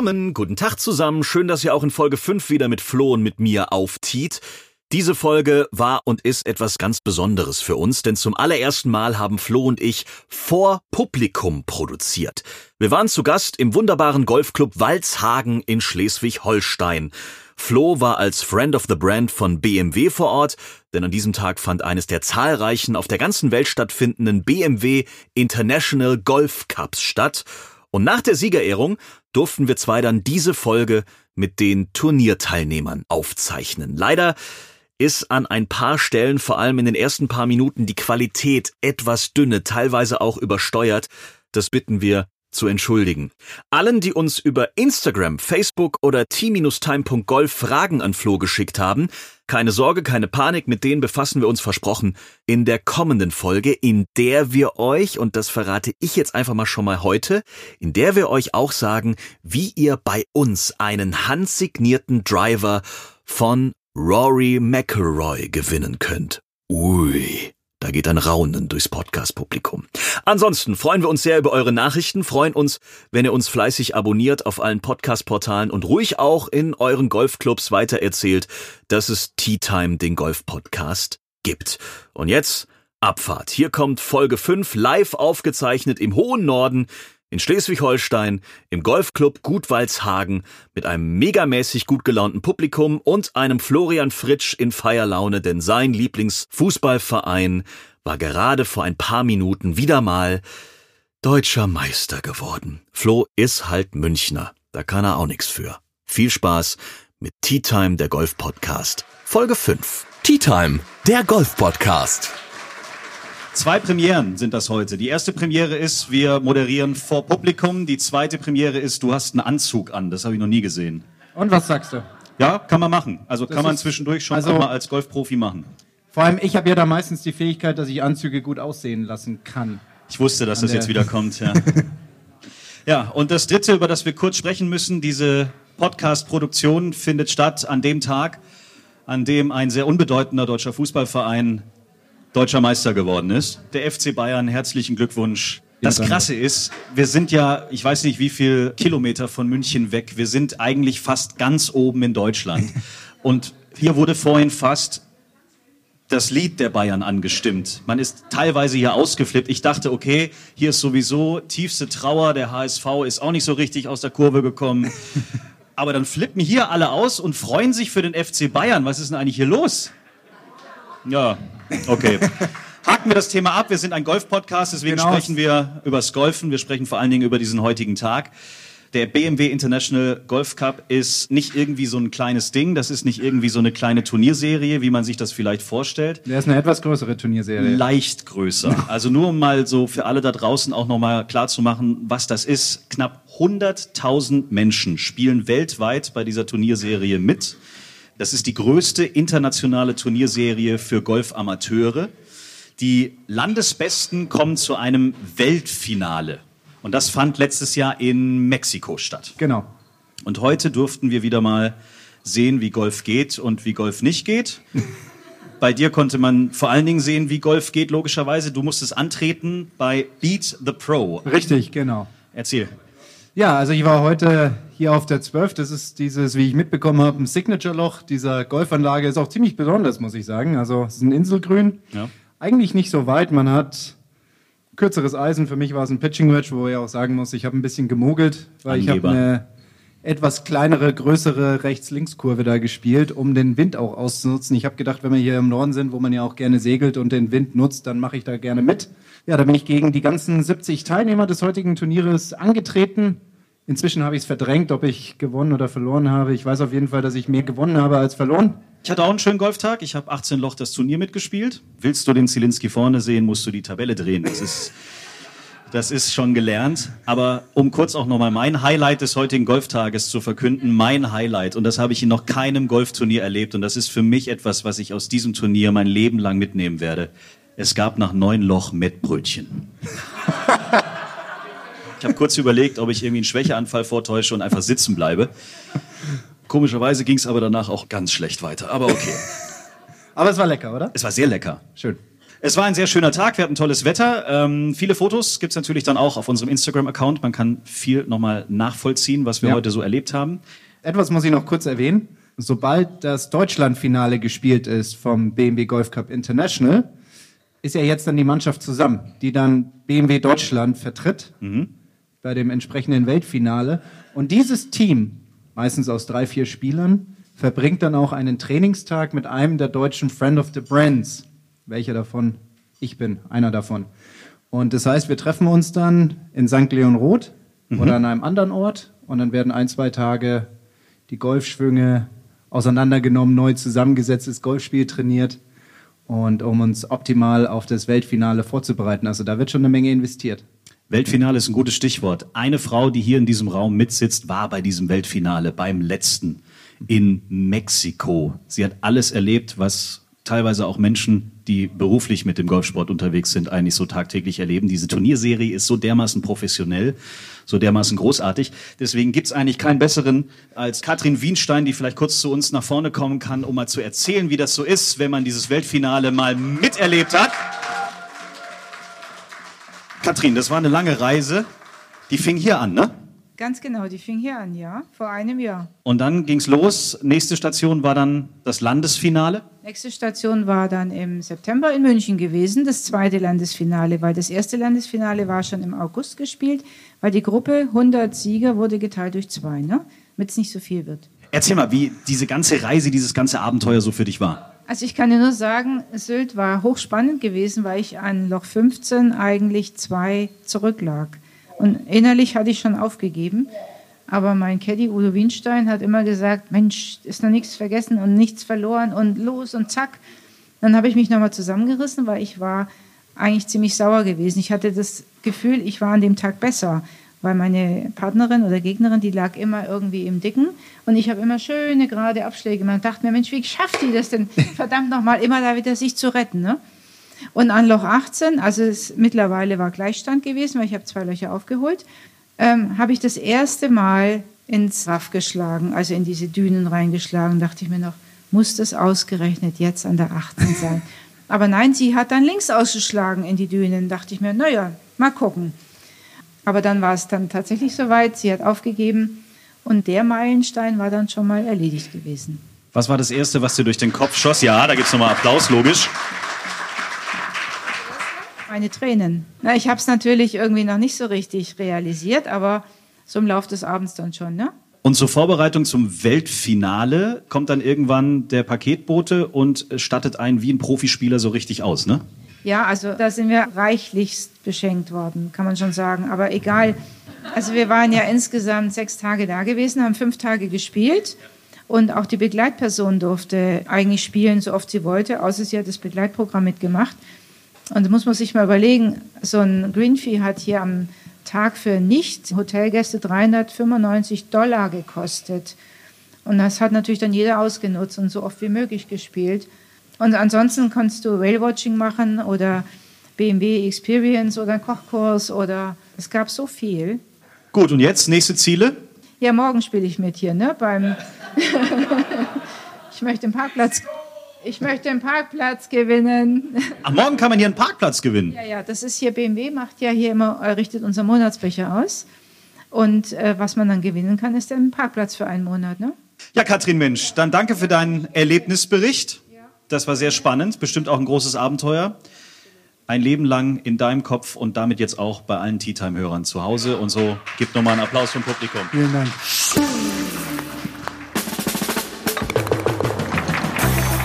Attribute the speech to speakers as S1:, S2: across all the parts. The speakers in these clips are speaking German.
S1: Willkommen, guten Tag zusammen. Schön, dass ihr auch in Folge 5 wieder mit Flo und mit mir auftiet. Diese Folge war und ist etwas ganz Besonderes für uns, denn zum allerersten Mal haben Flo und ich vor Publikum produziert. Wir waren zu Gast im wunderbaren Golfclub Walzhagen in Schleswig-Holstein. Flo war als Friend of the Brand von BMW vor Ort, denn an diesem Tag fand eines der zahlreichen auf der ganzen Welt stattfindenden BMW International Golf Cups statt. Und nach der Siegerehrung durften wir zwei dann diese Folge mit den Turnierteilnehmern aufzeichnen. Leider ist an ein paar Stellen, vor allem in den ersten paar Minuten, die Qualität etwas dünne, teilweise auch übersteuert. Das bitten wir zu entschuldigen. Allen, die uns über Instagram, Facebook oder t-time.golf Fragen an Flo geschickt haben, keine Sorge, keine Panik, mit denen befassen wir uns versprochen in der kommenden Folge, in der wir euch, und das verrate ich jetzt einfach mal schon mal heute, in der wir euch auch sagen, wie ihr bei uns einen handsignierten Driver von Rory McElroy gewinnen könnt. Ui. Da geht ein Raunen durchs Podcast-Publikum. Ansonsten freuen wir uns sehr über eure Nachrichten, freuen uns, wenn ihr uns fleißig abonniert auf allen Podcast-Portalen und ruhig auch in euren Golfclubs weitererzählt, dass es Tea Time, den Golf-Podcast, gibt. Und jetzt Abfahrt. Hier kommt Folge 5 live aufgezeichnet im hohen Norden in Schleswig-Holstein im Golfclub Gutwaldshagen mit einem megamäßig gut gelaunten Publikum und einem Florian Fritsch in Feierlaune, denn sein Lieblingsfußballverein war gerade vor ein paar Minuten wieder mal deutscher Meister geworden. Flo ist halt Münchner, da kann er auch nichts für. Viel Spaß mit Tea Time, der Golf Podcast, Folge 5.
S2: Tea Time, der Golf Podcast.
S3: Zwei Premieren sind das heute. Die erste Premiere ist, wir moderieren vor Publikum. Die zweite Premiere ist, du hast einen Anzug an. Das habe ich noch nie gesehen.
S4: Und was sagst du?
S3: Ja, kann man machen. Also
S4: Das
S3: kann man zwischendurch schon
S4: also-
S3: mal als Golfprofi machen.
S4: Vor allem, ich habe ja da meistens die Fähigkeit, dass ich Anzüge gut aussehen lassen kann.
S3: Ich wusste, dass
S4: An
S3: das jetzt wieder kommt. Ja. ja, und das dritte, über das wir kurz sprechen müssen, diese Podcast-Produktion findet statt an dem Tag, an dem ein sehr unbedeutender deutscher Fußballverein deutscher Meister geworden ist. Der FC Bayern, herzlichen Glückwunsch. Das. Krasse ist, wir sind ja, ich weiß nicht wie viel Kilometer von München weg, wir sind eigentlich fast ganz oben in Deutschland. Und hier wurde vorhin fast das Lied der Bayern angestimmt. Man ist teilweise hier ausgeflippt. Ich dachte, okay, hier ist sowieso tiefste Trauer, der HSV ist auch nicht so richtig aus der Kurve gekommen. Aber dann flippen hier alle aus und freuen sich für den FC Bayern. Was ist denn eigentlich hier los? Ja, okay. Haken wir das Thema ab. Wir sind ein Golf-Podcast, deswegen
S4: Genau.
S3: sprechen wir übers Golfen. Wir sprechen vor allen Dingen über diesen heutigen Tag. Der BMW International Golf Cup ist nicht irgendwie so ein kleines Ding. Das ist nicht irgendwie so eine kleine Turnierserie, wie man sich das vielleicht vorstellt
S4: Der ist eine etwas größere Turnierserie.
S3: leicht größer. Also nur um mal so für alle da draußen auch nochmal klar zu machen, was das ist. Knapp 100.000 Menschen spielen weltweit bei dieser Turnierserie mit. Das ist die größte internationale Turnierserie für Golfamateure. Die Landesbesten kommen zu einem Weltfinale. Und das fand letztes Jahr in Mexiko statt.
S4: Genau.
S3: Und heute durften wir wieder mal sehen, wie Golf geht und wie Golf nicht geht. Bei dir konnte man vor allen Dingen sehen, wie Golf geht, logischerweise. Du musstest antreten bei Beat the Pro.
S4: Richtig, genau.
S3: Erzähl.
S4: Ja, also ich war heute hier auf der 12. Das ist dieses, wie ich mitbekommen habe, ein Signature-Loch dieser Golfanlage. Ist auch ziemlich besonders, muss ich sagen. Also es ist ein Inselgrün.
S3: Ja.
S4: Eigentlich nicht so weit. Man hat kürzeres Eisen. Für mich war es ein Pitching Wedge, wo ich auch sagen muss, ich habe ein bisschen gemogelt, weil ich habe
S3: Angeber.
S4: eine etwas kleinere, größere Rechts-Links-Kurve da gespielt, um den Wind auch auszunutzen. Ich habe gedacht, wenn wir hier im Norden sind, wo man ja auch gerne segelt und den Wind nutzt, dann mache ich da gerne mit. Ja, da bin ich gegen die ganzen 70 Teilnehmer des heutigen Turnieres angetreten. Inzwischen habe ich es verdrängt, ob ich gewonnen oder verloren habe. Ich weiß auf jeden Fall, dass ich mehr gewonnen habe als verloren.
S3: Ich hatte auch einen schönen Golftag. Ich habe 18 Loch das Turnier mitgespielt. Willst du den Zielinski vorne sehen, musst du die Tabelle drehen. Das ist, das ist schon gelernt. Aber um kurz auch nochmal mein Highlight des heutigen Golftages zu verkünden, mein Highlight, und das habe ich in noch keinem Golfturnier erlebt, und das ist für mich etwas, was ich aus diesem Turnier mein Leben lang mitnehmen werde. Es gab nach neun Loch Mettbrötchen. Ich habe kurz überlegt, ob ich irgendwie einen Schwächeanfall vortäusche und einfach sitzen bleibe. Komischerweise ging es aber danach auch ganz schlecht weiter. Aber okay.
S4: Aber es war lecker, oder?
S3: Es war sehr lecker.
S4: Schön.
S3: Es war ein sehr schöner Tag, wir hatten tolles Wetter. Ähm, viele Fotos gibt's natürlich dann auch auf unserem Instagram-Account. Man kann viel nochmal nachvollziehen, was wir
S4: Ja.
S3: heute so erlebt haben.
S4: Etwas muss ich noch kurz erwähnen. Sobald das Deutschlandfinale gespielt ist vom BMW Golf Cup International, ist ja jetzt dann die Mannschaft zusammen, die dann BMW Deutschland vertritt bei dem entsprechenden Weltfinale. Und dieses Team, meistens aus drei, vier Spielern, verbringt dann auch einen Trainingstag mit einem der deutschen Friend of the Brands. Welcher davon? Ich bin einer davon. Und das heißt, wir treffen uns dann in St. Leon Roth oder an einem anderen Ort und dann werden ein, zwei Tage die Golfschwünge auseinandergenommen, neu zusammengesetztes Golfspiel trainiert und um uns optimal auf das Weltfinale vorzubereiten. Also da wird schon eine Menge investiert.
S3: Weltfinale ist ein gutes Stichwort. Eine Frau, die hier in diesem Raum mitsitzt, war bei diesem Weltfinale, beim letzten in Mexiko. Sie hat alles erlebt, was teilweise auch Menschen, die beruflich mit dem Golfsport unterwegs sind, eigentlich so tagtäglich erleben. Diese Turnierserie ist so dermaßen professionell, so dermaßen großartig. Deswegen gibt's eigentlich keinen besseren als Katrin Wienstein, die vielleicht kurz zu uns nach vorne kommen kann, um mal zu erzählen, wie das so ist, wenn man dieses Weltfinale mal miterlebt hat. Katrin, das war eine lange Reise. Die fing hier an, ne?
S5: Ganz genau, die fing hier an, ja, vor einem Jahr.
S3: Und dann ging's los. Nächste Station war dann das Landesfinale.
S5: Nächste Station war dann im September in München gewesen, das zweite Landesfinale, weil das erste Landesfinale war schon im August gespielt, weil die Gruppe 100 Sieger wurde geteilt durch zwei, ne? damit es nicht so viel wird.
S3: Erzähl mal, wie diese ganze Reise, dieses ganze Abenteuer so für dich war.
S5: Also ich kann dir nur sagen, Sylt war hochspannend gewesen, weil ich an Loch 15 eigentlich zwei zurücklag. Und innerlich hatte ich schon aufgegeben. Aber mein Caddy Udo Wienstein hat immer gesagt, Mensch, ist noch nichts vergessen und nichts verloren und los und zack. Dann habe ich mich nochmal zusammengerissen, weil ich war eigentlich ziemlich sauer gewesen. Ich hatte das Gefühl, ich war an dem Tag besser, weil meine Partnerin oder Gegnerin, die lag immer irgendwie im Dicken und ich habe immer schöne gerade Abschläge gemacht und dachte mir, Mensch, wie schafft die das denn, verdammt nochmal, immer da wieder sich zu retten, ne? Und an Loch 18, also es mittlerweile war Gleichstand gewesen, weil ich habe zwei Löcher aufgeholt, ähm, habe ich das erste Mal ins Raff geschlagen, also in diese Dünen reingeschlagen. Dachte ich mir noch, muss das ausgerechnet jetzt an der 18 sein? Aber nein, sie hat dann links ausgeschlagen in die Dünen. Dachte ich mir, naja, mal gucken. Aber dann war es dann tatsächlich soweit, sie hat aufgegeben und der Meilenstein war dann schon mal erledigt gewesen.
S3: Was war das Erste, was dir durch den Kopf schoss? Ja, da gibt's nochmal Applaus, logisch.
S5: Meine Tränen. Na, ich habe es natürlich irgendwie noch nicht so richtig realisiert, aber so im Laufe des Abends dann schon, ne?
S3: Und zur Vorbereitung zum Weltfinale kommt dann irgendwann der Paketbote und stattet einen wie ein Profispieler so richtig aus, ne?
S5: Ja, also da sind wir reichlichst beschenkt worden, kann man schon sagen. Aber egal. Also wir waren ja insgesamt sechs Tage da gewesen, haben fünf Tage gespielt. Und auch die Begleitperson durfte eigentlich spielen, so oft sie wollte, außer sie hat das Begleitprogramm mitgemacht. Und da muss man sich mal überlegen, so ein Greenfee hat hier am Tag für Nicht-Hotelgäste 395 Dollar gekostet. Und das hat natürlich dann jeder ausgenutzt und so oft wie möglich gespielt. Und ansonsten kannst du Whale-Watching machen oder BMW Experience oder einen Kochkurs oder es gab so viel.
S3: Gut, und jetzt nächste Ziele?
S5: Ja, morgen spiele ich mit hier, ne? Beim ich möchte den Parkplatz. Ich möchte den Parkplatz gewinnen.
S3: Ach, morgen kann man hier einen Parkplatz gewinnen.
S5: Ja, ja, das ist hier BMW, macht ja hier immer, äh, richtet unser Monatsbecher aus. Und äh, was man dann gewinnen kann, ist ein Parkplatz für einen Monat, ne?
S3: Ja, Katrin Mensch, dann danke für deinen Erlebnisbericht. Das war sehr spannend, bestimmt auch ein großes Abenteuer. Ein Leben lang in deinem Kopf und damit jetzt auch bei allen Tea Time Hörern zu Hause und so gibt nochmal einen Applaus vom Publikum.
S4: Vielen Dank.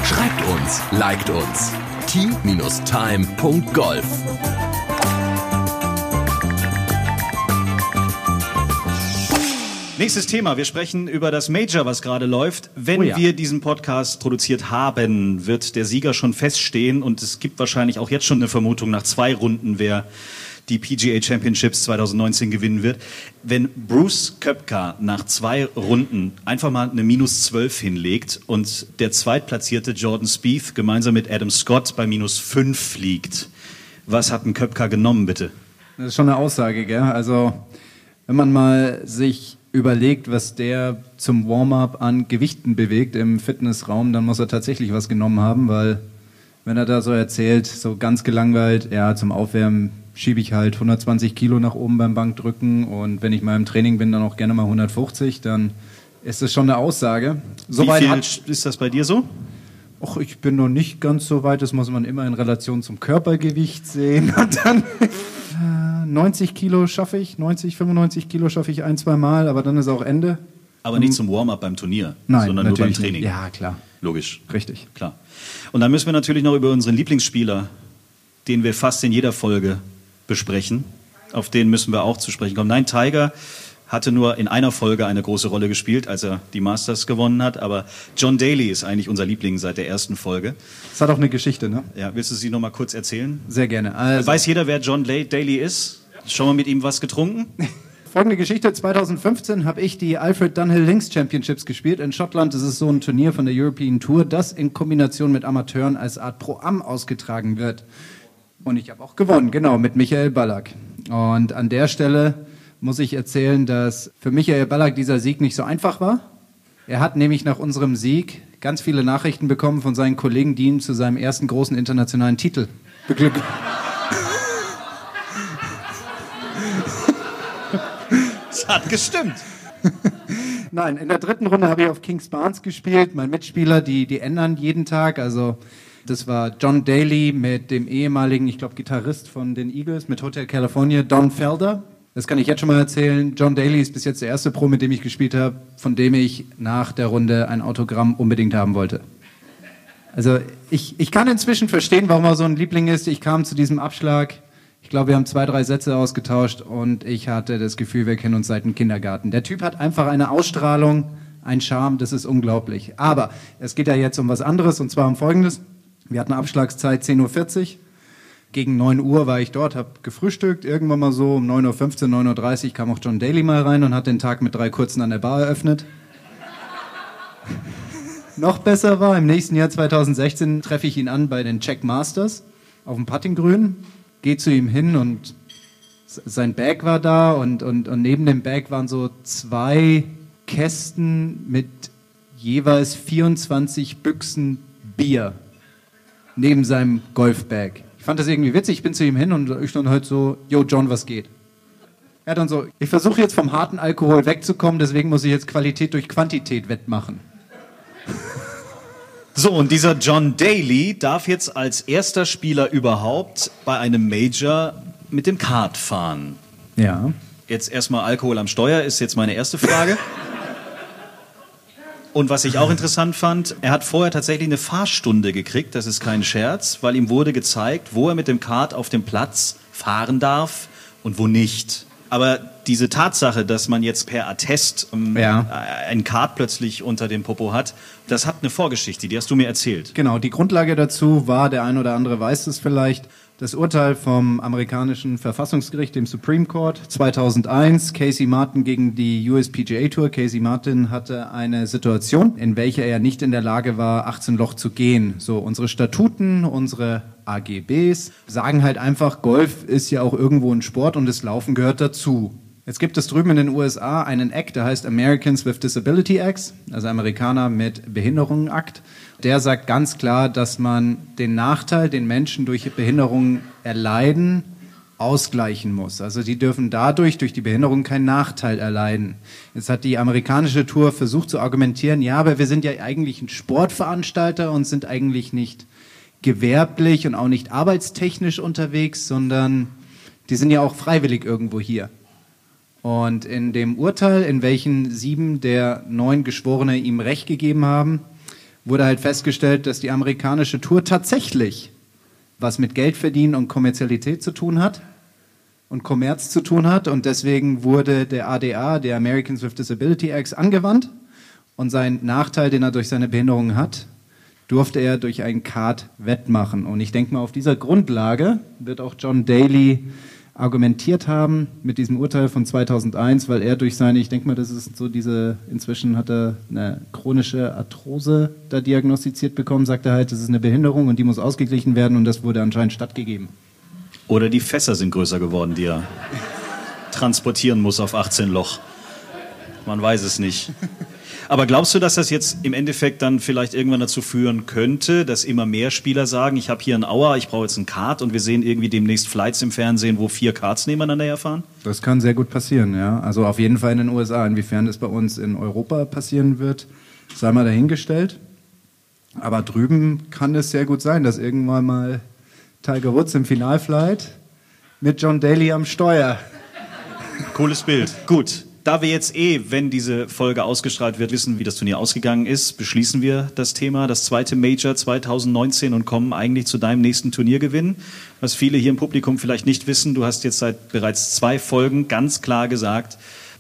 S2: Schreibt uns, liked uns. t-time.golf
S3: Nächstes Thema. Wir sprechen über das Major, was gerade läuft. Wenn
S4: Oh ja.
S3: wir diesen Podcast produziert haben, wird der Sieger schon feststehen und es gibt wahrscheinlich auch jetzt schon eine Vermutung nach zwei Runden, wer die PGA Championships 2019 gewinnen wird. Wenn Bruce Köpka nach zwei Runden einfach mal eine minus 12 hinlegt und der zweitplatzierte Jordan Spieth gemeinsam mit Adam Scott bei minus 5 liegt, was hat ein Köpka genommen, bitte?
S4: Das ist schon eine Aussage, gell? Also, wenn man mal sich überlegt, was der zum Warm-up an Gewichten bewegt im Fitnessraum, dann muss er tatsächlich was genommen haben, weil wenn er da so erzählt, so ganz gelangweilt, ja, zum Aufwärmen schiebe ich halt 120 Kilo nach oben beim Bankdrücken und wenn ich mal im Training bin, dann auch gerne mal 150, dann ist das schon eine Aussage.
S3: Soweit Wie viel ist das bei dir so?
S4: Och, ich bin noch nicht ganz so weit, das muss man immer in Relation zum Körpergewicht sehen. Und dann 90 Kilo schaffe ich, 90, 95 Kilo schaffe ich ein, zwei Mal, aber dann ist auch Ende.
S3: Aber nicht zum Warm-up beim Turnier,
S4: Nein,
S3: sondern nur beim Training.
S4: Nicht. Ja, klar.
S3: Logisch.
S4: Richtig.
S3: Klar. Und dann müssen wir natürlich noch über unseren Lieblingsspieler, den wir fast in jeder Folge besprechen. Auf den müssen wir auch zu sprechen kommen. Nein, Tiger hatte nur in einer Folge eine große Rolle gespielt, als er die Masters gewonnen hat. Aber John Daly ist eigentlich unser Liebling seit der ersten Folge.
S4: Das hat auch eine Geschichte, ne?
S3: Ja, willst du sie noch mal kurz erzählen?
S4: Sehr gerne.
S3: Also Weiß jeder, wer John Daly ist? Schon mal mit ihm was getrunken?
S4: Folgende Geschichte: 2015 habe ich die Alfred Dunhill Links Championships gespielt. In Schottland ist so ein Turnier von der European Tour, das in Kombination mit Amateuren als Art Pro-Am ausgetragen wird. Und ich habe auch gewonnen, genau, mit Michael Ballack. Und an der Stelle muss ich erzählen, dass für Michael Ballack dieser Sieg nicht so einfach war. Er hat nämlich nach unserem Sieg ganz viele Nachrichten bekommen von seinen Kollegen, die ihn zu seinem ersten großen internationalen Titel beglücken.
S3: Es hat gestimmt.
S4: Nein, in der dritten Runde habe ich auf Kings Barnes gespielt. Mein Mitspieler, die, die ändern jeden Tag. Also das war John Daly mit dem ehemaligen, ich glaube, Gitarrist von den Eagles, mit Hotel California, Don Felder. Das kann ich jetzt schon mal erzählen. John Daly ist bis jetzt der erste Pro, mit dem ich gespielt habe, von dem ich nach der Runde ein Autogramm unbedingt haben wollte. Also ich, ich kann inzwischen verstehen, warum er so ein Liebling ist. Ich kam zu diesem Abschlag. Ich glaube, wir haben zwei, drei Sätze ausgetauscht und ich hatte das Gefühl, wir kennen uns seit dem Kindergarten. Der Typ hat einfach eine Ausstrahlung, ein Charme, das ist unglaublich. Aber es geht ja jetzt um was anderes und zwar um Folgendes. Wir hatten Abschlagszeit 10.40 Uhr. Gegen 9 Uhr war ich dort, habe gefrühstückt. Irgendwann mal so um 9.15 Uhr, 9.30 Uhr kam auch John Daly mal rein und hat den Tag mit drei Kurzen an der Bar eröffnet. Noch besser war, im nächsten Jahr 2016 treffe ich ihn an bei den Check Masters auf dem Puttinggrün, gehe zu ihm hin und sein Bag war da und, und, und neben dem Bag waren so zwei Kästen mit jeweils 24 Büchsen Bier neben seinem Golfbag. Ich fand das irgendwie witzig, ich bin zu ihm hin und ich stand halt so, yo John, was geht? Er hat dann so, ich versuche jetzt vom harten Alkohol wegzukommen, deswegen muss ich jetzt Qualität durch Quantität wettmachen.
S3: So, und dieser John Daly darf jetzt als erster Spieler überhaupt bei einem Major mit dem Kart fahren.
S4: Ja.
S3: Jetzt erstmal Alkohol am Steuer ist jetzt meine erste Frage. Und was ich auch interessant fand, er hat vorher tatsächlich eine Fahrstunde gekriegt, das ist kein Scherz, weil ihm wurde gezeigt, wo er mit dem Kart auf dem Platz fahren darf und wo nicht. Aber diese Tatsache, dass man jetzt per Attest ähm, ja. ein Kart plötzlich unter dem Popo hat, das hat eine Vorgeschichte, die hast du mir erzählt.
S4: Genau, die Grundlage dazu war, der ein oder andere weiß es vielleicht, das Urteil vom amerikanischen Verfassungsgericht, dem Supreme Court 2001, Casey Martin gegen die USPGA Tour. Casey Martin hatte eine Situation, in welcher er nicht in der Lage war, 18 Loch zu gehen. So, unsere Statuten, unsere AGBs sagen halt einfach, Golf ist ja auch irgendwo ein Sport und das Laufen gehört dazu. Jetzt gibt es drüben in den USA einen Act, der heißt Americans with Disability Acts, also Amerikaner mit Behinderungen Akt der sagt ganz klar, dass man den Nachteil, den Menschen durch Behinderung erleiden, ausgleichen muss. Also die dürfen dadurch, durch die Behinderung, keinen Nachteil erleiden. Jetzt hat die amerikanische Tour versucht zu argumentieren, ja, aber wir sind ja eigentlich ein Sportveranstalter und sind eigentlich nicht gewerblich und auch nicht arbeitstechnisch unterwegs, sondern die sind ja auch freiwillig irgendwo hier. Und in dem Urteil, in welchem sieben der neun Geschworene ihm Recht gegeben haben, wurde halt festgestellt, dass die amerikanische Tour tatsächlich was mit Geldverdienen und Kommerzialität zu tun hat und Kommerz zu tun hat. Und deswegen wurde der ADA, der Americans with Disability Act, angewandt. Und sein Nachteil, den er durch seine Behinderung hat, durfte er durch einen Card wettmachen. Und ich denke mal, auf dieser Grundlage wird auch John Daly argumentiert haben mit diesem Urteil von 2001, weil er durch seine, ich denke mal, das ist so diese, inzwischen hat er eine chronische Arthrose da diagnostiziert bekommen, sagt er halt, das ist eine Behinderung und die muss ausgeglichen werden und das wurde anscheinend stattgegeben.
S3: Oder die Fässer sind größer geworden, die er transportieren muss auf 18 Loch. Man weiß es nicht. Aber glaubst du, dass das jetzt im Endeffekt dann vielleicht irgendwann dazu führen könnte, dass immer mehr Spieler sagen, ich habe hier einen Auer, ich brauche jetzt einen Kart und wir sehen irgendwie demnächst Flights im Fernsehen, wo vier Karts nebeneinander herfahren?
S4: Das kann sehr gut passieren, ja. Also auf jeden Fall in den USA. Inwiefern es bei uns in Europa passieren wird, sei mal dahingestellt. Aber drüben kann es sehr gut sein, dass irgendwann mal Tiger Woods im Finalflight mit John Daly am Steuer.
S3: Cooles Bild. Gut. Da wir jetzt eh, wenn diese Folge ausgestrahlt wird, wissen, wie das Turnier ausgegangen ist, beschließen wir das Thema, das zweite Major 2019 und kommen eigentlich zu deinem nächsten Turniergewinn. Was viele hier im Publikum vielleicht nicht wissen, du hast jetzt seit bereits zwei Folgen ganz klar gesagt,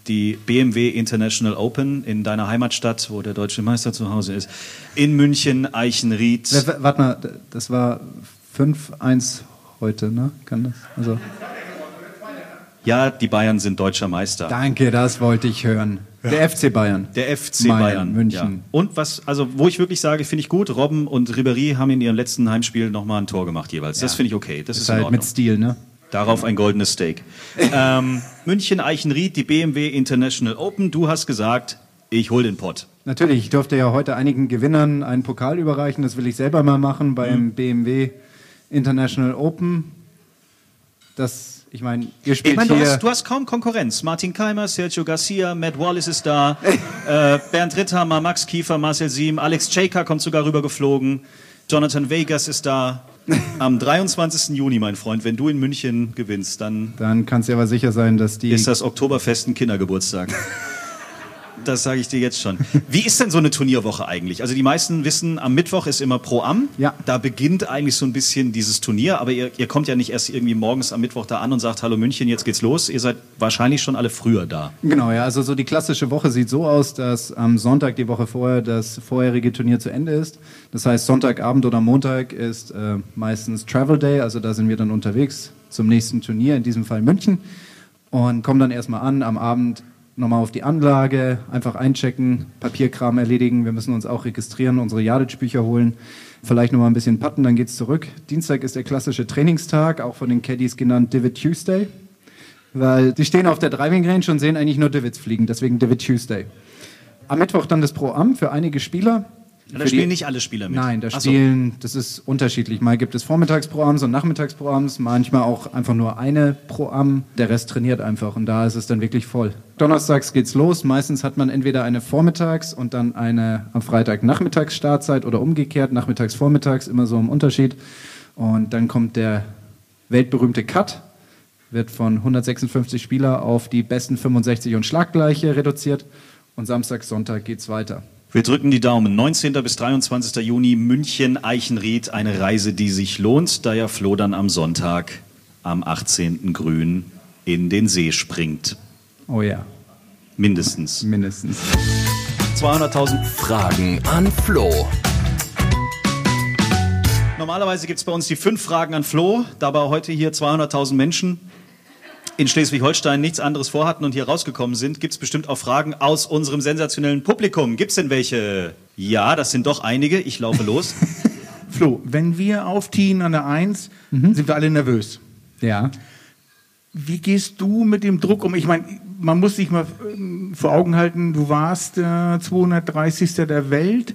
S3: die BMW International Open in deiner Heimatstadt, wo der deutsche Meister zu Hause ist, in München, Eichenried.
S4: W- Warte mal, das war 5-1 heute, ne? Kann das? Also,
S3: Ja, die Bayern sind deutscher Meister.
S4: danke, das wollte ich hören. Der FC Bayern.
S3: Der FC
S4: Bayern,
S3: Bayern,
S4: München.
S3: Ja. Und was, also wo ich wirklich sage, finde ich gut, Robben und Ribéry haben in ihrem letzten Heimspiel nochmal ein Tor gemacht jeweils. Das finde ich okay. Das ist,
S4: Ist halt mit Stil, ne?
S3: Darauf ein goldenes Steak. ähm, München Eichenried, die BMW International Open. Du hast gesagt, ich hol den Pott.
S4: Natürlich, ich durfte ja heute einigen Gewinnern einen Pokal überreichen. Das will ich selber mal machen beim BMW International Open. Das, ich meine, ihr
S3: Ich
S4: spielt
S3: meine, du
S4: hier.
S3: hast, du hast kaum Konkurrenz. Martin Keimer, Sergio Garcia, Matt Wallace ist da, äh, Bernd Ritthammer, Max Kiefer, Marcel Siem, Alex Chaker kommt sogar rübergeflogen, Jonathan Vegas ist da. Am 23. Juni, mein Freund, wenn du in München gewinnst, dann
S4: dann kannst du aber sicher sein, dass die.
S3: ist das Oktoberfest ein Kindergeburtstag. Das sage ich dir jetzt schon. Wie ist denn so eine Turnierwoche eigentlich? Also die meisten wissen, am Mittwoch ist immer Pro Am.
S4: Ja.
S3: Da beginnt eigentlich so ein bisschen dieses Turnier, aber ihr, ihr kommt ja nicht erst irgendwie morgens am Mittwoch da an und sagt, hallo München, jetzt geht's los. Ihr seid wahrscheinlich schon alle früher da.
S4: Genau, ja, also so die klassische Woche sieht so aus, dass am Sonntag die Woche vorher das vorherige Turnier zu Ende ist. Das heißt, Sonntagabend oder Montag ist äh, meistens Travel Day, also da sind wir dann unterwegs zum nächsten Turnier, in diesem Fall München, und kommen dann erstmal an, am Abend nochmal auf die Anlage, einfach einchecken, Papierkram erledigen, wir müssen uns auch registrieren, unsere Yardage-Bücher holen, vielleicht nochmal ein bisschen putten, dann geht's zurück. Dienstag ist der klassische Trainingstag, auch von den Caddies genannt Divot Tuesday. Weil die stehen auf der Driving Range und sehen eigentlich nur Divots fliegen, deswegen Divot Tuesday. Am Mittwoch dann das Pro-Am für einige Spieler.
S3: Da
S4: Für
S3: spielen nicht alle Spieler mit.
S4: Nein, da
S3: Ach so.
S4: spielen, das ist unterschiedlich. Mal gibt es Vormittagsproamms und Nachmittagsproamms, manchmal auch einfach nur eine Pro-Am. Der Rest trainiert einfach und da ist es dann wirklich voll. Donnerstags geht's los. Meistens hat man entweder eine Vormittags- und dann eine am Freitag Nachmittags-Startzeit oder umgekehrt, nachmittags, vormittags, immer so im Unterschied. Und dann kommt der weltberühmte Cut, wird von 156 Spieler auf die besten 65 und Schlaggleiche reduziert. Und Samstag, Sonntag geht's weiter.
S3: Wir drücken die Daumen. 19. bis 23. Juni München Eichenried, eine Reise, die sich lohnt, da ja Flo dann am Sonntag am 18. Grün in den See springt.
S4: Oh ja,
S3: Mindestens.
S4: mindestens.
S3: 200.000.
S2: Fragen an Flo.
S3: Normalerweise gibt es bei uns die fünf Fragen an Flo, da aber heute hier 200.000 Menschen in Schleswig-Holstein nichts anderes vorhatten und hier rausgekommen sind, gibt es bestimmt auch Fragen aus unserem sensationellen Publikum. Gibt es denn welche? Ja, das sind doch einige. Ich laufe los.
S6: Flo, wenn wir aufziehen an der Eins, sind wir alle nervös.
S4: Ja.
S6: Wie gehst du mit dem Druck um? Ich meine, man muss sich mal ähm, vor Augen halten, du warst äh, 230. der Welt.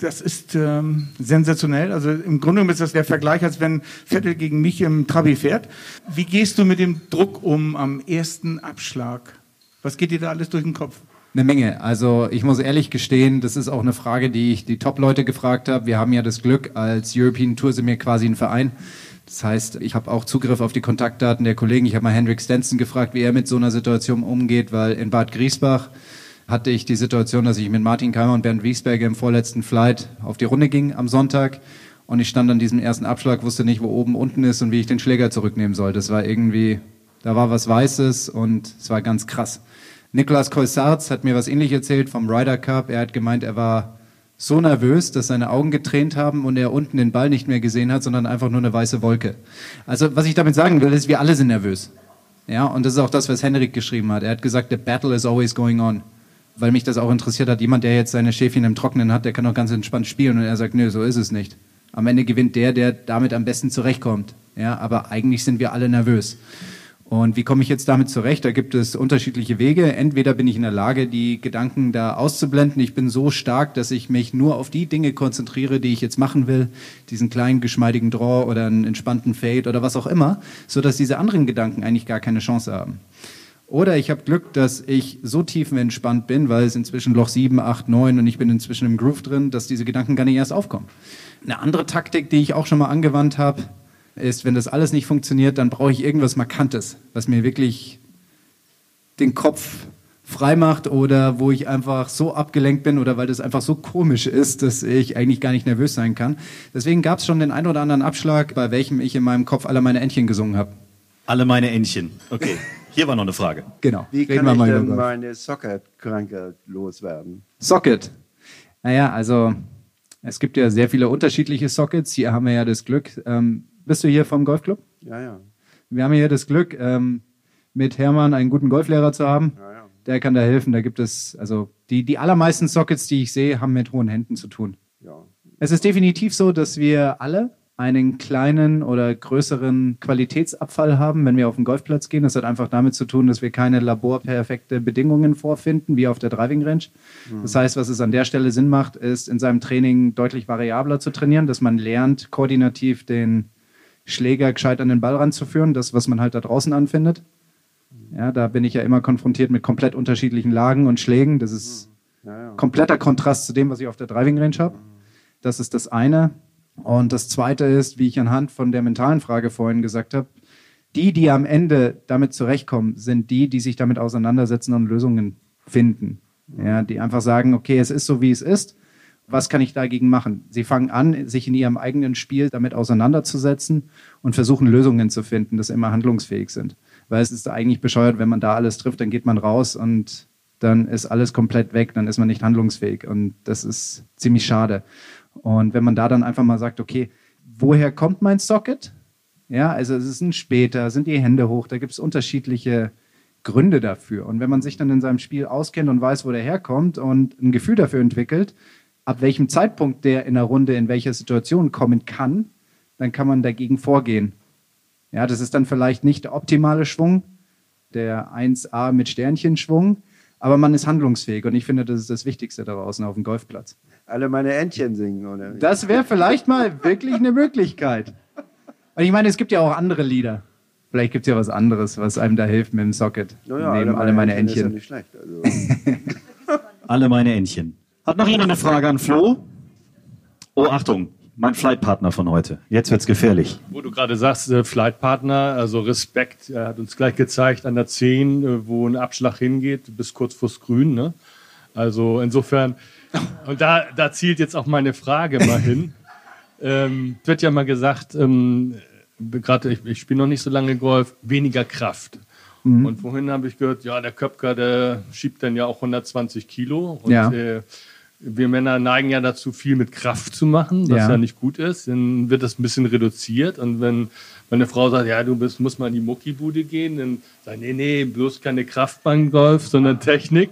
S6: Das ist ähm, sensationell. Also im Grunde genommen ist das der Vergleich, als wenn Vettel gegen mich im Trabi fährt. Wie gehst du mit dem Druck um am ersten Abschlag? Was geht dir da alles durch den Kopf?
S4: Eine Menge. Also ich muss ehrlich gestehen, das ist auch eine Frage, die ich die Top-Leute gefragt habe. Wir haben ja das Glück, als European Tour sind wir quasi ein Verein. Das heißt, ich habe auch Zugriff auf die Kontaktdaten der Kollegen. Ich habe mal Hendrik Stenson gefragt, wie er mit so einer Situation umgeht, weil in Bad Griesbach hatte ich die Situation, dass ich mit Martin Keimer und Bernd Wiesberger im vorletzten Flight auf die Runde ging am Sonntag. Und ich stand an diesem ersten Abschlag, wusste nicht, wo oben unten ist und wie ich den Schläger zurücknehmen soll. Das war irgendwie, da war was Weißes und es war ganz krass. Nicolas Coissards hat mir was ähnlich erzählt vom Ryder Cup. Er hat gemeint, er war so nervös, dass seine Augen getränt haben und er unten den Ball nicht mehr gesehen hat, sondern einfach nur eine weiße Wolke. Also was ich damit sagen will, ist, wir alle sind nervös. Ja, und das ist auch das, was Henrik geschrieben hat. Er hat gesagt, the battle is always going on. Weil mich das auch interessiert hat. Jemand, der jetzt seine Schäfchen im Trockenen hat, der kann auch ganz entspannt spielen. Und er sagt, nö, so ist es nicht. Am Ende gewinnt der, der damit am besten zurechtkommt. Ja, aber eigentlich sind wir alle nervös. Und wie komme ich jetzt damit zurecht? Da gibt es unterschiedliche Wege. Entweder bin ich in der Lage, die Gedanken da auszublenden. Ich bin so stark, dass ich mich nur auf die Dinge konzentriere, die ich jetzt machen will. Diesen kleinen, geschmeidigen Draw oder einen entspannten Fade oder was auch immer, so dass diese anderen Gedanken eigentlich gar keine Chance haben. Oder ich habe Glück, dass ich so tiefenentspannt bin, weil es inzwischen Loch 7, 8, 9 und ich bin inzwischen im Groove drin, dass diese Gedanken gar nicht erst aufkommen. Eine andere Taktik, die ich auch schon mal angewandt habe, ist, wenn das alles nicht funktioniert, dann brauche ich irgendwas Markantes, was mir wirklich den Kopf frei macht oder wo ich einfach so abgelenkt bin oder weil das einfach so komisch ist, dass ich eigentlich gar nicht nervös sein kann. Deswegen gab es schon den ein oder anderen Abschlag, bei welchem ich in meinem Kopf alle meine Entchen gesungen habe.
S1: Alle meine Entchen. Okay. Hier war noch eine Frage.
S4: Genau.
S7: Wie
S4: Reden
S7: kann
S4: wir
S7: ich
S4: mal
S7: denn
S4: über-
S7: meine Socket-Krankheit loswerden?
S4: Socket. Naja, also es gibt ja sehr viele unterschiedliche Sockets. Hier haben wir ja das Glück. Ähm, bist du hier vom Golfclub?
S7: Ja, ja.
S4: Wir haben hier das Glück, ähm, mit Hermann einen guten Golflehrer zu haben.
S7: ja, ja.
S4: Der kann da helfen. Da gibt es, also die, die allermeisten Sockets, die ich sehe, haben mit hohen Händen zu tun.
S7: ja.
S4: Es ist definitiv so, dass wir alle einen kleinen oder größeren Qualitätsabfall haben, wenn wir auf den Golfplatz gehen. Das hat einfach damit zu tun, dass wir keine laborperfekte Bedingungen vorfinden, wie auf der Driving Range. Das heißt, was es an der Stelle Sinn macht, ist in seinem Training deutlich variabler zu trainieren, dass man lernt, koordinativ den Schläger gescheit an den Ball ranzuführen, das, was man halt da draußen anfindet. Ja, da bin ich ja immer konfrontiert mit komplett unterschiedlichen Lagen und Schlägen. Das ist
S7: ja.
S4: kompletter Kontrast zu dem, was ich auf der Driving Range habe. Das ist das eine. Und das zweite ist, wie ich anhand von der mentalen Frage vorhin gesagt habe, die, die am Ende damit zurechtkommen, sind die, die sich damit auseinandersetzen und Lösungen finden. Ja, die einfach sagen, okay, es ist so, wie es ist. Was kann ich dagegen machen? Sie fangen an, sich in ihrem eigenen Spiel damit auseinanderzusetzen und versuchen Lösungen zu finden, dass immer handlungsfähig sind. Weil es ist eigentlich bescheuert, wenn man da alles trifft, dann geht man raus und dann ist alles komplett weg, dann ist man nicht handlungsfähig. Und das ist ziemlich schade. Und wenn man da dann einfach mal sagt, okay, woher kommt mein Socket? Ja, also es ist ein später, sind die Hände hoch, da gibt es unterschiedliche Gründe dafür. Und wenn man sich dann in seinem Spiel auskennt und weiß, wo der herkommt und ein Gefühl dafür entwickelt, ab welchem Zeitpunkt der in der Runde in welcher Situation kommen kann, dann kann man dagegen vorgehen. Ja, das ist dann vielleicht nicht der optimale Schwung, der 1A mit Sternchenschwung, aber man ist handlungsfähig und ich finde, das ist das Wichtigste da draußen auf dem Golfplatz.
S7: Alle meine Entchen singen, oder?
S4: Das wäre vielleicht mal wirklich eine Möglichkeit. Und ich meine, es gibt ja auch andere Lieder. Vielleicht gibt es ja was anderes, was einem da hilft mit dem Socket.
S7: Naja,
S4: neben alle meine
S7: Ist ja
S4: Entchen.
S7: nicht schlecht. Also,
S1: Alle meine Entchen. Hat noch jemand eine Frage an Flo? Oh, Achtung. Mein Flightpartner von heute. Jetzt wird's gefährlich.
S8: Wo du gerade sagst, äh, Flightpartner, also Respekt, er hat uns gleich gezeigt an der 10, äh, wo ein Abschlag hingeht, bis kurz vors Grün. Ne? Also insofern, und da, da zielt jetzt auch meine Frage mal hin. ähm, es wird ja mal gesagt, ähm, gerade ich, ich spiele noch nicht so lange Golf, weniger Kraft. Und vorhin habe ich gehört, ja, der Köpker, der schiebt dann ja auch 120 Kilo. Und
S4: Ja.
S8: äh, wir Männer neigen ja dazu, viel mit Kraft zu machen, was
S4: Ja.
S8: ja, nicht gut ist. Dann wird das ein bisschen reduziert. Und wenn meine Frau sagt, ja, du bist, musst mal in die Muckibude gehen, dann sage ich, nee, nee, bloß keine Kraft beim Golf, sondern Technik.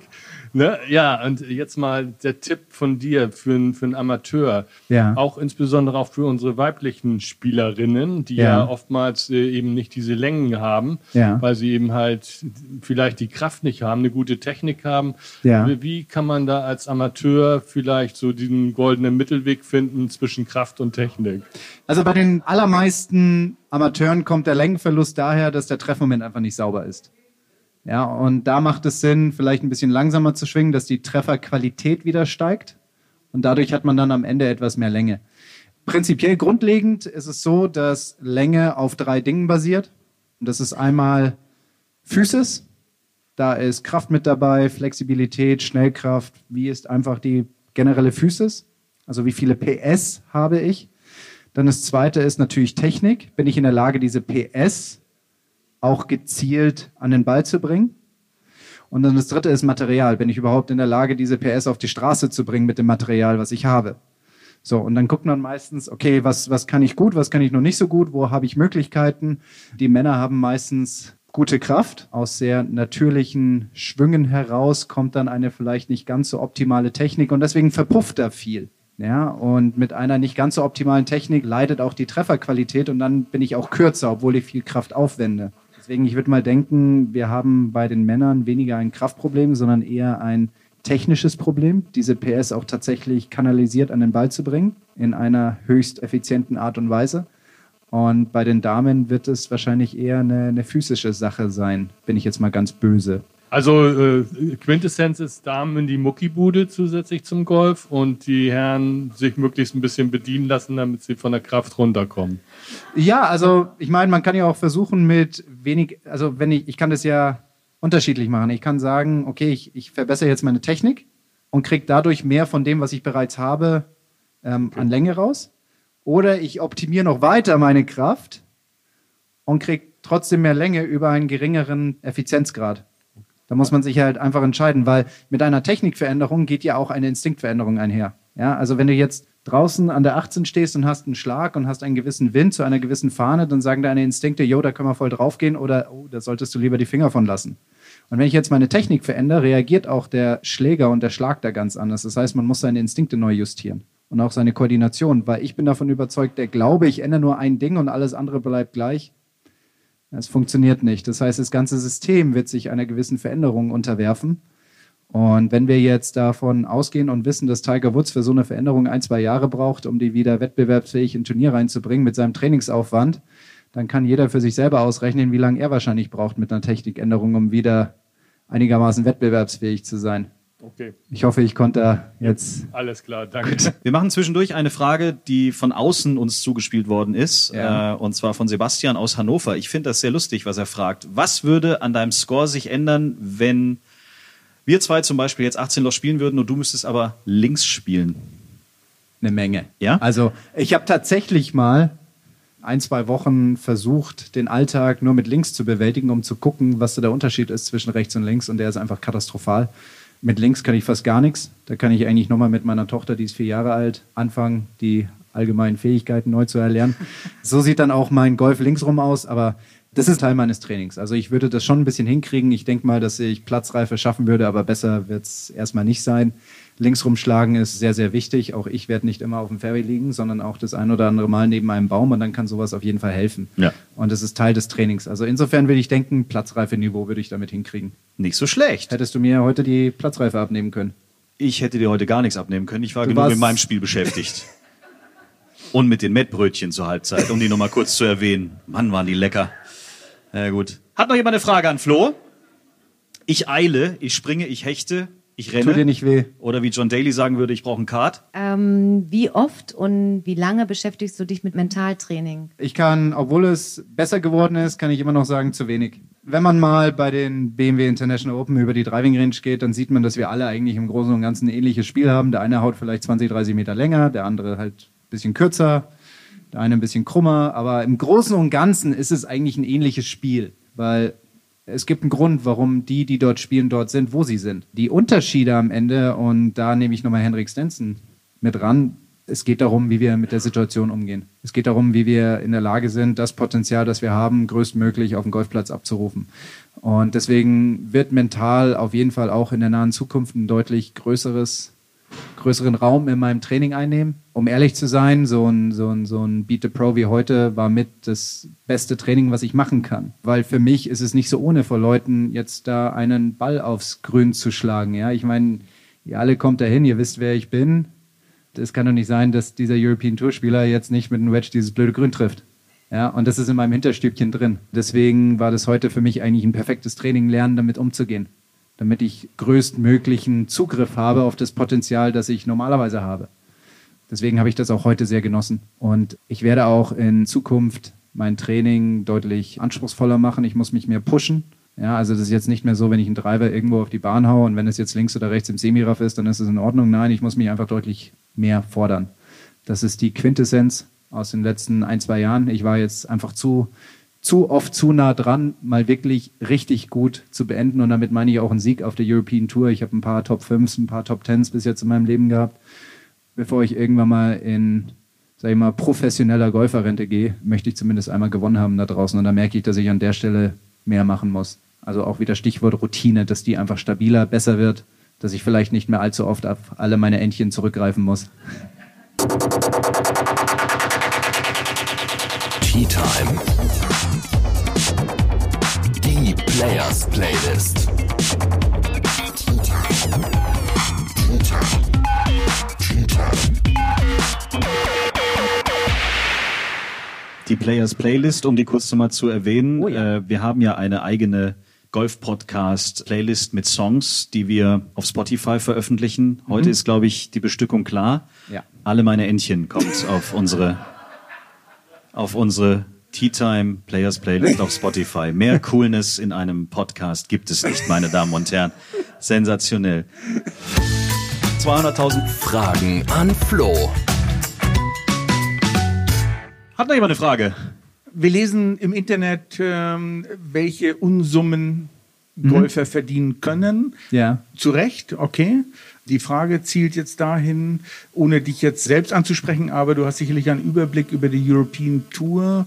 S8: Ne? Ja, und jetzt mal der Tipp von dir für, einen- für einen Amateur.
S4: Ja.
S8: Auch insbesondere auch für unsere weiblichen Spielerinnen, die ja,
S4: Ja.
S8: oftmals äh, eben nicht diese Längen haben,
S4: Ja.
S8: weil sie eben halt vielleicht die Kraft nicht haben, eine gute Technik haben.
S4: Ja.
S8: Wie, wie kann man da als Amateur vielleicht so diesen goldenen Mittelweg finden zwischen Kraft und Technik?
S4: Also bei den allermeisten Amateuren kommt der Längenverlust daher, dass der Treffmoment einfach nicht sauber ist. Ja, und da macht es Sinn, vielleicht ein bisschen langsamer zu schwingen, dass die Trefferqualität wieder steigt. Und dadurch hat man dann am Ende etwas mehr Länge. Prinzipiell grundlegend ist es so, dass Länge auf drei Dingen basiert. Und das ist einmal Physis, da ist Kraft mit dabei, Flexibilität, Schnellkraft. Wie ist einfach die generelle Physis? Also wie viele PS habe ich? Dann das zweite ist natürlich Technik. Bin ich in der Lage, diese PS auch gezielt an den Ball zu bringen? Und dann das dritte ist Material. Bin ich überhaupt in der Lage, diese PS auf die Straße zu bringen mit dem Material, was ich habe? So, und dann guckt man meistens, okay, was, was kann ich gut, was kann ich noch nicht so gut, wo habe ich Möglichkeiten? Die Männer haben meistens gute Kraft. Aus sehr natürlichen Schwüngen heraus kommt dann eine vielleicht nicht ganz so optimale Technik und deswegen verpufft da viel. Ja, und mit einer nicht ganz so optimalen Technik leidet auch die Trefferqualität und dann bin ich auch kürzer, obwohl ich viel Kraft aufwende. Deswegen, ich würde mal denken, wir haben bei den Männern weniger ein Kraftproblem, sondern eher ein technisches Problem, diese PS auch tatsächlich kanalisiert an den Ball zu bringen, in einer höchst effizienten Art und Weise. Und bei den Damen wird es wahrscheinlich eher eine, eine physische Sache sein, bin ich jetzt mal ganz böse.
S8: Also äh, Quintessenz ist Damen in die Muckibude zusätzlich zum Golf und die Herren sich möglichst ein bisschen bedienen lassen, damit sie von der Kraft runterkommen.
S4: Ja, also ich meine, man kann ja auch versuchen mit wenig, also wenn ich, ich kann das ja unterschiedlich machen. Ich kann sagen, okay, ich, ich verbessere jetzt meine Technik und kriege dadurch mehr von dem, was ich bereits habe, ähm, an Länge raus. Oder ich optimiere noch weiter meine Kraft und kriege trotzdem mehr Länge über einen geringeren Effizienzgrad. Da muss man sich halt einfach entscheiden, weil mit einer Technikveränderung geht ja auch eine Instinktveränderung einher. Ja, also wenn du jetzt draußen an der 18 stehst und hast einen Schlag und hast einen gewissen Wind zu einer gewissen Fahne, dann sagen deine Instinkte, jo, da können wir voll draufgehen oder oh, da solltest du lieber die Finger von lassen. Und wenn ich jetzt meine Technik verändere, reagiert auch der Schläger und der Schlag da ganz anders. Das heißt, man muss seine Instinkte neu justieren und auch seine Koordination, weil ich bin davon überzeugt, der Glaube, ich ändere nur ein Ding und alles andere bleibt gleich, das funktioniert nicht. Das heißt, das ganze System wird sich einer gewissen Veränderung unterwerfen. Und wenn wir jetzt davon ausgehen und wissen, dass Tiger Woods für so eine Veränderung ein, zwei Jahre braucht, um die wieder wettbewerbsfähig in Turnier reinzubringen mit seinem Trainingsaufwand, dann kann jeder für sich selber ausrechnen, wie lange er wahrscheinlich braucht mit einer Technikänderung, um wieder einigermaßen wettbewerbsfähig zu sein.
S8: Okay.
S4: Ich hoffe, ich konnte jetzt.
S8: Alles klar, danke.
S3: Wir machen zwischendurch eine Frage, die von außen uns zugespielt worden ist,
S4: Ja.
S3: äh, und zwar von Sebastian aus Hannover. Ich finde das sehr lustig, was er fragt. Was würde an deinem Score sich ändern, wenn wir zwei zum Beispiel jetzt 18 Loch spielen würden und du müsstest aber links spielen?
S4: Eine Menge.
S3: Ja?
S4: Also, ich habe tatsächlich mal ein, zwei Wochen versucht, den Alltag nur mit links zu bewältigen, um zu gucken, was so der Unterschied ist zwischen rechts und links. Und der ist einfach katastrophal. Mit links kann ich fast gar nichts. Da kann ich eigentlich nochmal mit meiner Tochter, die ist vier Jahre alt, anfangen, die allgemeinen Fähigkeiten neu zu erlernen. So sieht dann auch mein Golf linksrum aus, aber das ist Teil meines Trainings. Also ich würde das schon ein bisschen hinkriegen. Ich denke mal, dass ich Platzreife schaffen würde, aber besser wird es erstmal nicht sein. Linksrum schlagen ist sehr, sehr wichtig. Auch ich werde nicht immer auf dem Fairway liegen, sondern auch das ein oder andere Mal neben einem Baum und dann kann sowas auf jeden Fall helfen.
S3: Ja.
S4: Und das ist Teil des Trainings. Also insofern würde ich denken, Platzreife-Niveau würde ich damit hinkriegen.
S3: Nicht so schlecht.
S4: Hättest du mir heute die Platzreife abnehmen können?
S3: Ich hätte dir heute gar nichts abnehmen können. Ich war
S4: Du
S3: genug mit meinem Spiel beschäftigt. Und mit den Mettbrötchen zur Halbzeit, um die nochmal kurz zu erwähnen. Mann, waren die lecker. Ja, gut. Hat noch jemand eine Frage an Flo? Ich eile, ich springe, ich hechte, ich renne.
S4: Tut dir nicht weh.
S3: Oder wie John Daly sagen würde, ich brauche einen Kart.
S9: Ähm, wie oft und wie lange beschäftigst du dich mit Mentaltraining?
S4: Ich kann, obwohl es besser geworden ist, kann ich immer noch sagen, zu wenig. Wenn man mal bei den BMW International Open über die Driving Range geht, dann sieht man, dass wir alle eigentlich im Großen und Ganzen ein ähnliches Spiel haben. Der eine haut vielleicht 20, 30 Meter länger, der andere halt ein bisschen kürzer, der eine ein bisschen krummer. Aber im Großen und Ganzen ist es eigentlich ein ähnliches Spiel, weil es gibt einen Grund, warum die, die dort spielen, dort sind, wo sie sind. Die Unterschiede am Ende, und da nehme ich nochmal Henrik Stenson mit ran, es geht darum, wie wir mit der Situation umgehen. Es geht darum, wie wir in der Lage sind, das Potenzial, das wir haben, größtmöglich auf dem Golfplatz abzurufen. Und deswegen wird mental auf jeden Fall auch in der nahen Zukunft ein deutlich größeres größeren Raum in meinem Training einnehmen. Um ehrlich zu sein, so ein, so ein, so ein Beat the Pro wie heute war mit das beste Training, was ich machen kann. Weil für mich ist es nicht so ohne vor Leuten, jetzt da einen Ball aufs Grün zu schlagen. Ja, ich meine, ihr alle kommt dahin, ihr wisst, wer ich bin. Es kann doch nicht sein, dass dieser European Tour Spieler jetzt nicht mit einem Wedge dieses blöde Grün trifft. Ja, und das ist in meinem Hinterstübchen drin. Deswegen war das heute für mich eigentlich ein perfektes Training, lernen, damit umzugehen damit ich größtmöglichen Zugriff habe auf das Potenzial, das ich normalerweise habe. Deswegen habe ich das auch heute sehr genossen. Und ich werde auch in Zukunft mein Training deutlich anspruchsvoller machen. Ich muss mich mehr pushen. Ja, also das ist jetzt nicht mehr so, wenn ich einen Driver irgendwo auf die Bahn haue und wenn es jetzt links oder rechts im Semiraff ist, dann ist es in Ordnung. Nein, ich muss mich einfach deutlich mehr fordern. Das ist die Quintessenz aus den letzten ein, zwei Jahren. Ich war jetzt einfach zu zu oft zu nah dran, mal wirklich richtig gut zu beenden. Und damit meine ich auch einen Sieg auf der European Tour. Ich habe ein paar Top 5s, ein paar Top 10s bis jetzt in meinem Leben gehabt. Bevor ich irgendwann mal in, sag ich mal, professioneller Golferrente gehe, möchte ich zumindest einmal gewonnen haben da draußen. Und da merke ich, dass ich an der Stelle mehr machen muss. Also auch wieder Stichwort Routine, dass die einfach stabiler, besser wird, dass ich vielleicht nicht mehr allzu oft auf alle meine Entchen zurückgreifen muss.
S2: Tea Time. Players Playlist.
S3: Die Players Playlist, um die kurz nochmal zu erwähnen.
S4: Oh ja.
S3: äh, wir haben ja eine eigene Golf-Podcast-Playlist mit Songs, die wir auf Spotify veröffentlichen. Heute ist, glaube ich, die Bestückung klar.
S4: Ja.
S3: Alle meine Entchen kommt auf unsere, auf unsere Tea Time Players Playlist auf Spotify. Mehr Coolness in einem Podcast gibt es nicht, meine Damen und Herren. Sensationell. 200.000.
S2: Fragen an Flo.
S3: Hat noch jemand eine Frage?
S6: Wir lesen im Internet, ähm, welche Unsummen Golfer verdienen können.
S4: Ja.
S6: Zu Recht, okay. Die Frage zielt jetzt dahin, ohne dich jetzt selbst anzusprechen, aber du hast sicherlich einen Überblick über die European Tour.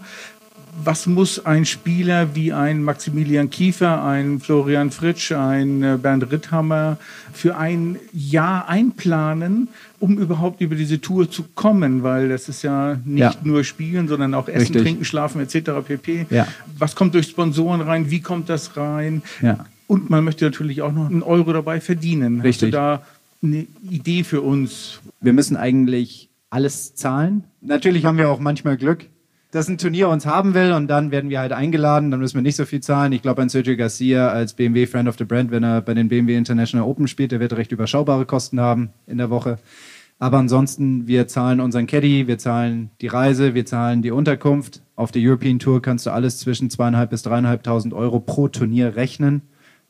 S6: Was muss ein Spieler wie ein Maximilian Kiefer, ein Florian Fritsch, ein äh, Bernd Ritthammer für ein Jahr einplanen, um überhaupt über diese Tour zu kommen? Weil das ist ja nicht
S4: Ja.
S6: nur Spielen, sondern auch Essen,
S4: Richtig.
S6: Trinken, Schlafen etc. pp.
S4: Ja.
S6: Was kommt durch Sponsoren rein? Wie kommt das rein?
S4: Ja.
S6: Und man möchte natürlich auch noch einen Euro dabei verdienen.
S4: Richtig.
S6: Hast du da eine Idee für uns?
S4: Wir müssen eigentlich alles zahlen. Natürlich haben wir auch manchmal Glück, dass ein Turnier uns haben will und dann werden wir halt eingeladen, dann müssen wir nicht so viel zahlen. Ich glaube, ein Sergio Garcia als BMW Friend of the Brand, wenn er bei den BMW International Open spielt, der wird recht überschaubare Kosten haben in der Woche. Aber ansonsten, wir zahlen unseren Caddy, wir zahlen die Reise, wir zahlen die Unterkunft. Auf der European Tour kannst du alles zwischen zweieinhalb bis dreieinhalbtausend Euro pro Turnier rechnen.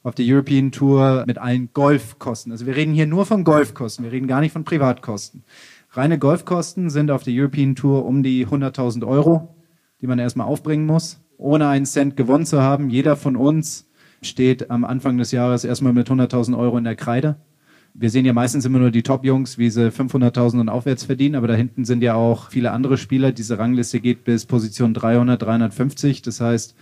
S4: Auf der European Tour mit allen Golfkosten. Also wir reden hier nur von Golfkosten, wir reden gar nicht von Privatkosten. Reine Golfkosten sind auf der European Tour um die 100.000 Euro, die man erstmal aufbringen muss, ohne einen Cent gewonnen zu haben. Jeder von uns steht am Anfang des Jahres erstmal mit 100.000 Euro in der Kreide. Wir sehen ja meistens immer nur die Top-Jungs, wie sie 500.000 und aufwärts verdienen, aber da hinten sind ja auch viele andere Spieler. Diese Rangliste geht bis Position 300, 350. Das heißt,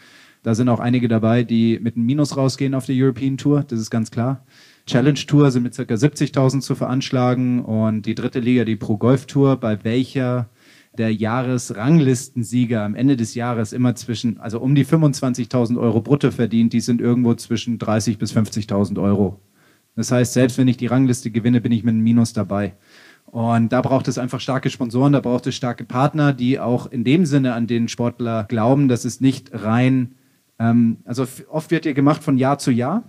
S4: da sind auch einige dabei, die mit einem Minus rausgehen auf der European Tour. Das ist ganz klar. Challenge Tour sind mit ca. 70.000 zu veranschlagen und die dritte Liga, die Pro Golf Tour, bei welcher der Jahresranglistensieger am Ende des Jahres immer zwischen, also um die 25.000 Euro brutto verdient, die sind irgendwo zwischen 30.000 bis 50.000 Euro. Das heißt, selbst wenn ich die Rangliste gewinne, bin ich mit einem Minus dabei. Und da braucht es einfach starke Sponsoren, da braucht es starke Partner, die auch in dem Sinne an den Sportler glauben, dass es nicht rein, ähm, also oft wird hier gemacht von Jahr zu Jahr.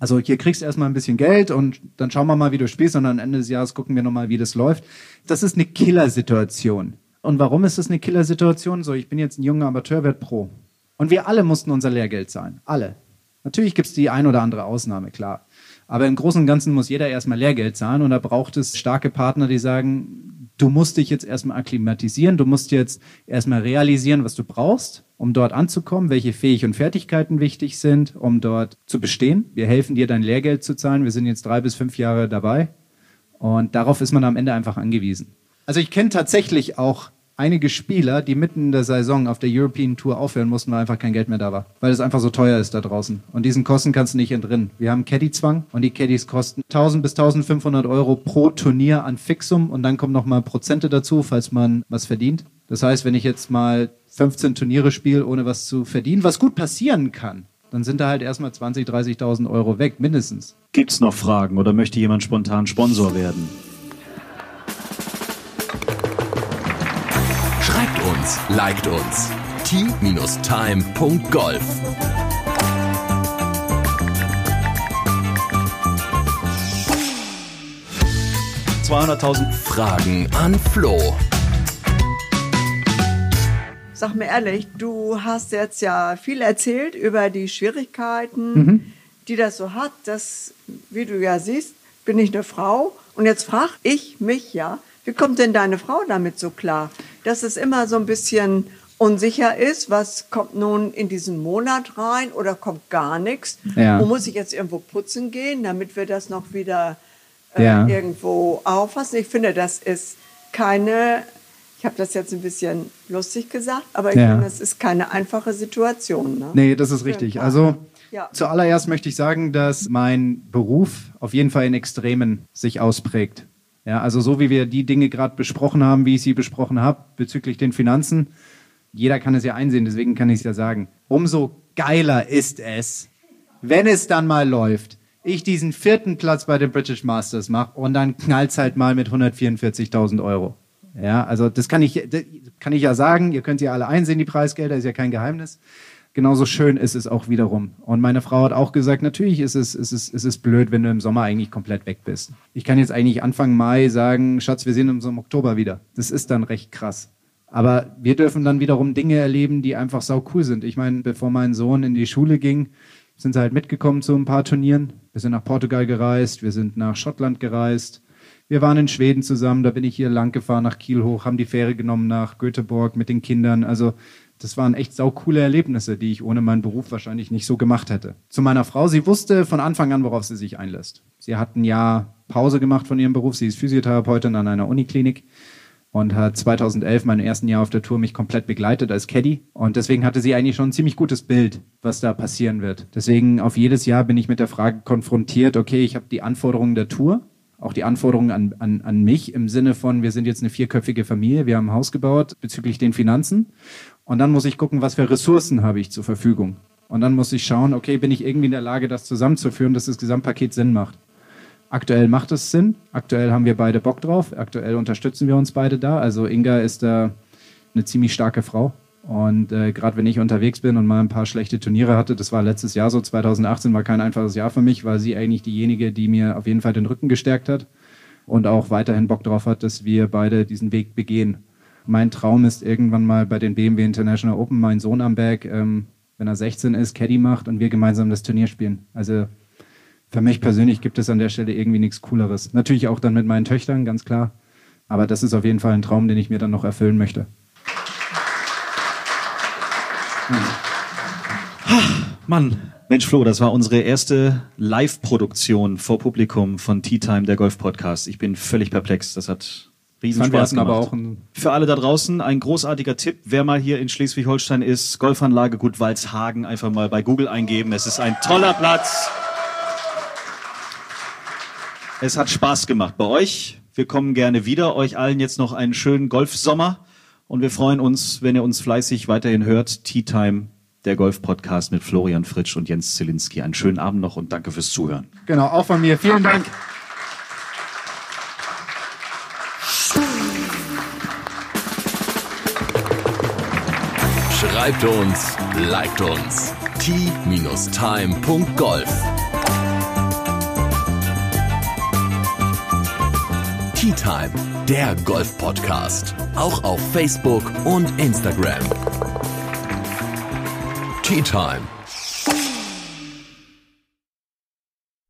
S4: Also hier kriegst du erstmal ein bisschen Geld und dann schauen wir mal, wie du spielst und am Ende des Jahres gucken wir nochmal, wie das läuft. Das ist eine Killersituation. Und warum ist das eine Killersituation? So, ich bin jetzt ein junger Amateur, werd Pro. Und wir alle mussten unser Lehrgeld zahlen. Alle. Natürlich gibt es die ein oder andere Ausnahme, klar. Aber im Großen und Ganzen muss jeder erstmal Lehrgeld zahlen und da braucht es starke Partner, die sagen, du musst dich jetzt erstmal akklimatisieren, du musst jetzt erstmal realisieren, was du brauchst, um dort anzukommen, welche Fähig und Fertigkeiten wichtig sind, um dort zu bestehen. Wir helfen dir, dein Lehrgeld zu zahlen. Wir sind jetzt drei bis fünf Jahre dabei und darauf ist man am Ende einfach angewiesen. Also ich kenne tatsächlich auch einige Spieler, die mitten in der Saison auf der European Tour aufhören mussten, weil einfach kein Geld mehr da war. Weil es einfach so teuer ist da draußen. Und diesen Kosten kannst du nicht entrinnen. Wir haben Caddy-Zwang und die Caddies kosten 1000 bis 1500 Euro pro Turnier an Fixum und dann kommen nochmal Prozente dazu, falls man was verdient. Das heißt, wenn ich jetzt mal 15 Turniere spiele, ohne was zu verdienen, was gut passieren kann, dann sind da halt erstmal 20.000, 30.000 Euro weg, mindestens.
S3: Gibt's noch Fragen oder möchte jemand spontan Sponsor werden?
S2: Uns, liked uns. t-time.golf
S3: 200.000
S2: Fragen an Flo.
S10: Sag mir ehrlich, du hast jetzt ja viel erzählt über die Schwierigkeiten,
S4: Mhm.
S10: die das so hat. Das, wie du ja siehst, bin ich eine Frau. Und jetzt frage ich mich ja, wie kommt denn deine Frau damit so klar, dass es immer so ein bisschen unsicher ist, was kommt nun in diesen Monat rein oder kommt gar nichts?
S4: Ja.
S10: Wo muss ich jetzt irgendwo putzen gehen, damit wir das noch wieder äh,
S4: Ja.
S10: irgendwo auffassen? Ich finde, das ist keine, ich habe das jetzt ein bisschen lustig gesagt, aber ich
S4: Ja.
S10: finde, das ist keine einfache Situation. Ne?
S4: Nee, das ist richtig. Also
S10: Ja.
S4: zuallererst möchte ich sagen, dass mein Beruf auf jeden Fall in Extremen sich ausprägt. Ja, also so wie wir die Dinge gerade besprochen haben, wie ich sie besprochen habe, bezüglich den Finanzen, jeder kann es ja einsehen, deswegen kann ich es ja sagen. Umso geiler ist es, wenn es dann mal läuft, ich diesen vierten Platz bei den British Masters mache und dann knallt's halt mal mit 144.000 Euro. Ja, also das kann ich, das kann ich ja sagen. Ihr könnt ja alle einsehen, die Preisgelder, ist ja kein Geheimnis. Genauso schön ist es auch wiederum. Und meine Frau hat auch gesagt, natürlich ist es, ist es, ist es blöd, wenn du im Sommer eigentlich komplett weg bist. Ich kann jetzt eigentlich Anfang Mai sagen, Schatz, wir sehen uns im Oktober wieder. Das ist dann recht krass. Aber wir dürfen dann wiederum Dinge erleben, die einfach sau cool sind. Ich meine, bevor mein Sohn in die Schule ging, sind sie halt mitgekommen zu ein paar Turnieren. Wir sind nach Portugal gereist, wir sind nach Schottland gereist. Wir waren in Schweden zusammen, da bin ich hier lang gefahren nach Kiel hoch, haben die Fähre genommen nach Göteborg mit den Kindern. Also das waren echt sau coole Erlebnisse, die ich ohne meinen Beruf wahrscheinlich nicht so gemacht hätte. Zu meiner Frau, sie wusste von Anfang an, worauf sie sich einlässt. Sie hat ein Jahr Pause gemacht von ihrem Beruf, sie ist Physiotherapeutin an einer Uniklinik und hat 2011 mein ersten Jahr auf der Tour mich komplett begleitet als Caddy und deswegen hatte sie eigentlich schon ein ziemlich gutes Bild, was da passieren wird. Deswegen auf jedes Jahr bin ich mit der Frage konfrontiert, okay, ich habe die Anforderungen der Tour, auch die Anforderungen an, an, an mich im Sinne von, wir sind jetzt eine vierköpfige Familie, wir haben ein Haus gebaut bezüglich den Finanzen und dann muss ich gucken, was für Ressourcen habe ich zur Verfügung. Und dann muss ich schauen, okay, bin ich irgendwie in der Lage, das zusammenzuführen, dass das Gesamtpaket Sinn macht. Aktuell macht es Sinn. Aktuell haben wir beide Bock drauf. Aktuell unterstützen wir uns beide da. Also Inga ist da eine ziemlich starke Frau. Und äh, gerade wenn ich unterwegs bin und mal ein paar schlechte Turniere hatte, das war letztes Jahr so, 2018 war kein einfaches Jahr für mich, war sie eigentlich diejenige, die mir auf jeden Fall den Rücken gestärkt hat und auch weiterhin Bock drauf hat, dass wir beide diesen Weg begehen. Mein Traum ist irgendwann mal bei den BMW International Open mein Sohn am Berg, ähm, wenn er 16 ist, Caddy macht und wir gemeinsam das Turnier spielen. Also für mich persönlich gibt es an der Stelle irgendwie nichts Cooleres. Natürlich auch dann mit meinen Töchtern, ganz klar. Aber das ist auf jeden Fall ein Traum, den ich mir dann noch erfüllen möchte.
S3: Mann, Mensch Flo, das war unsere erste Live-Produktion vor Publikum von Tea Time, der Golf-Podcast. Ich bin völlig perplex. Das hat riesen
S4: Fand wir
S3: Spaß
S4: hatten
S3: gemacht.
S4: aber auch ein
S3: Für alle da draußen ein großartiger Tipp. Wer mal hier in Schleswig-Holstein ist, Golfanlage Gut Waldshagen, einfach mal bei Google eingeben. Es ist ein toller Platz. Es hat Spaß gemacht bei euch. Wir kommen gerne wieder. Euch allen jetzt noch einen schönen Golfsommer. Und wir freuen uns, wenn ihr uns fleißig weiterhin hört. Tea Time, der Golf-Podcast mit Florian Fritsch und Jens Zielinski. Einen schönen Abend noch und danke fürs Zuhören.
S4: Genau, auch von mir. Vielen Dank.
S2: Schreibt uns, liked uns. t-time.golf Tea Time, der Golf-Podcast. Auch auf Facebook und Instagram. Tea Time.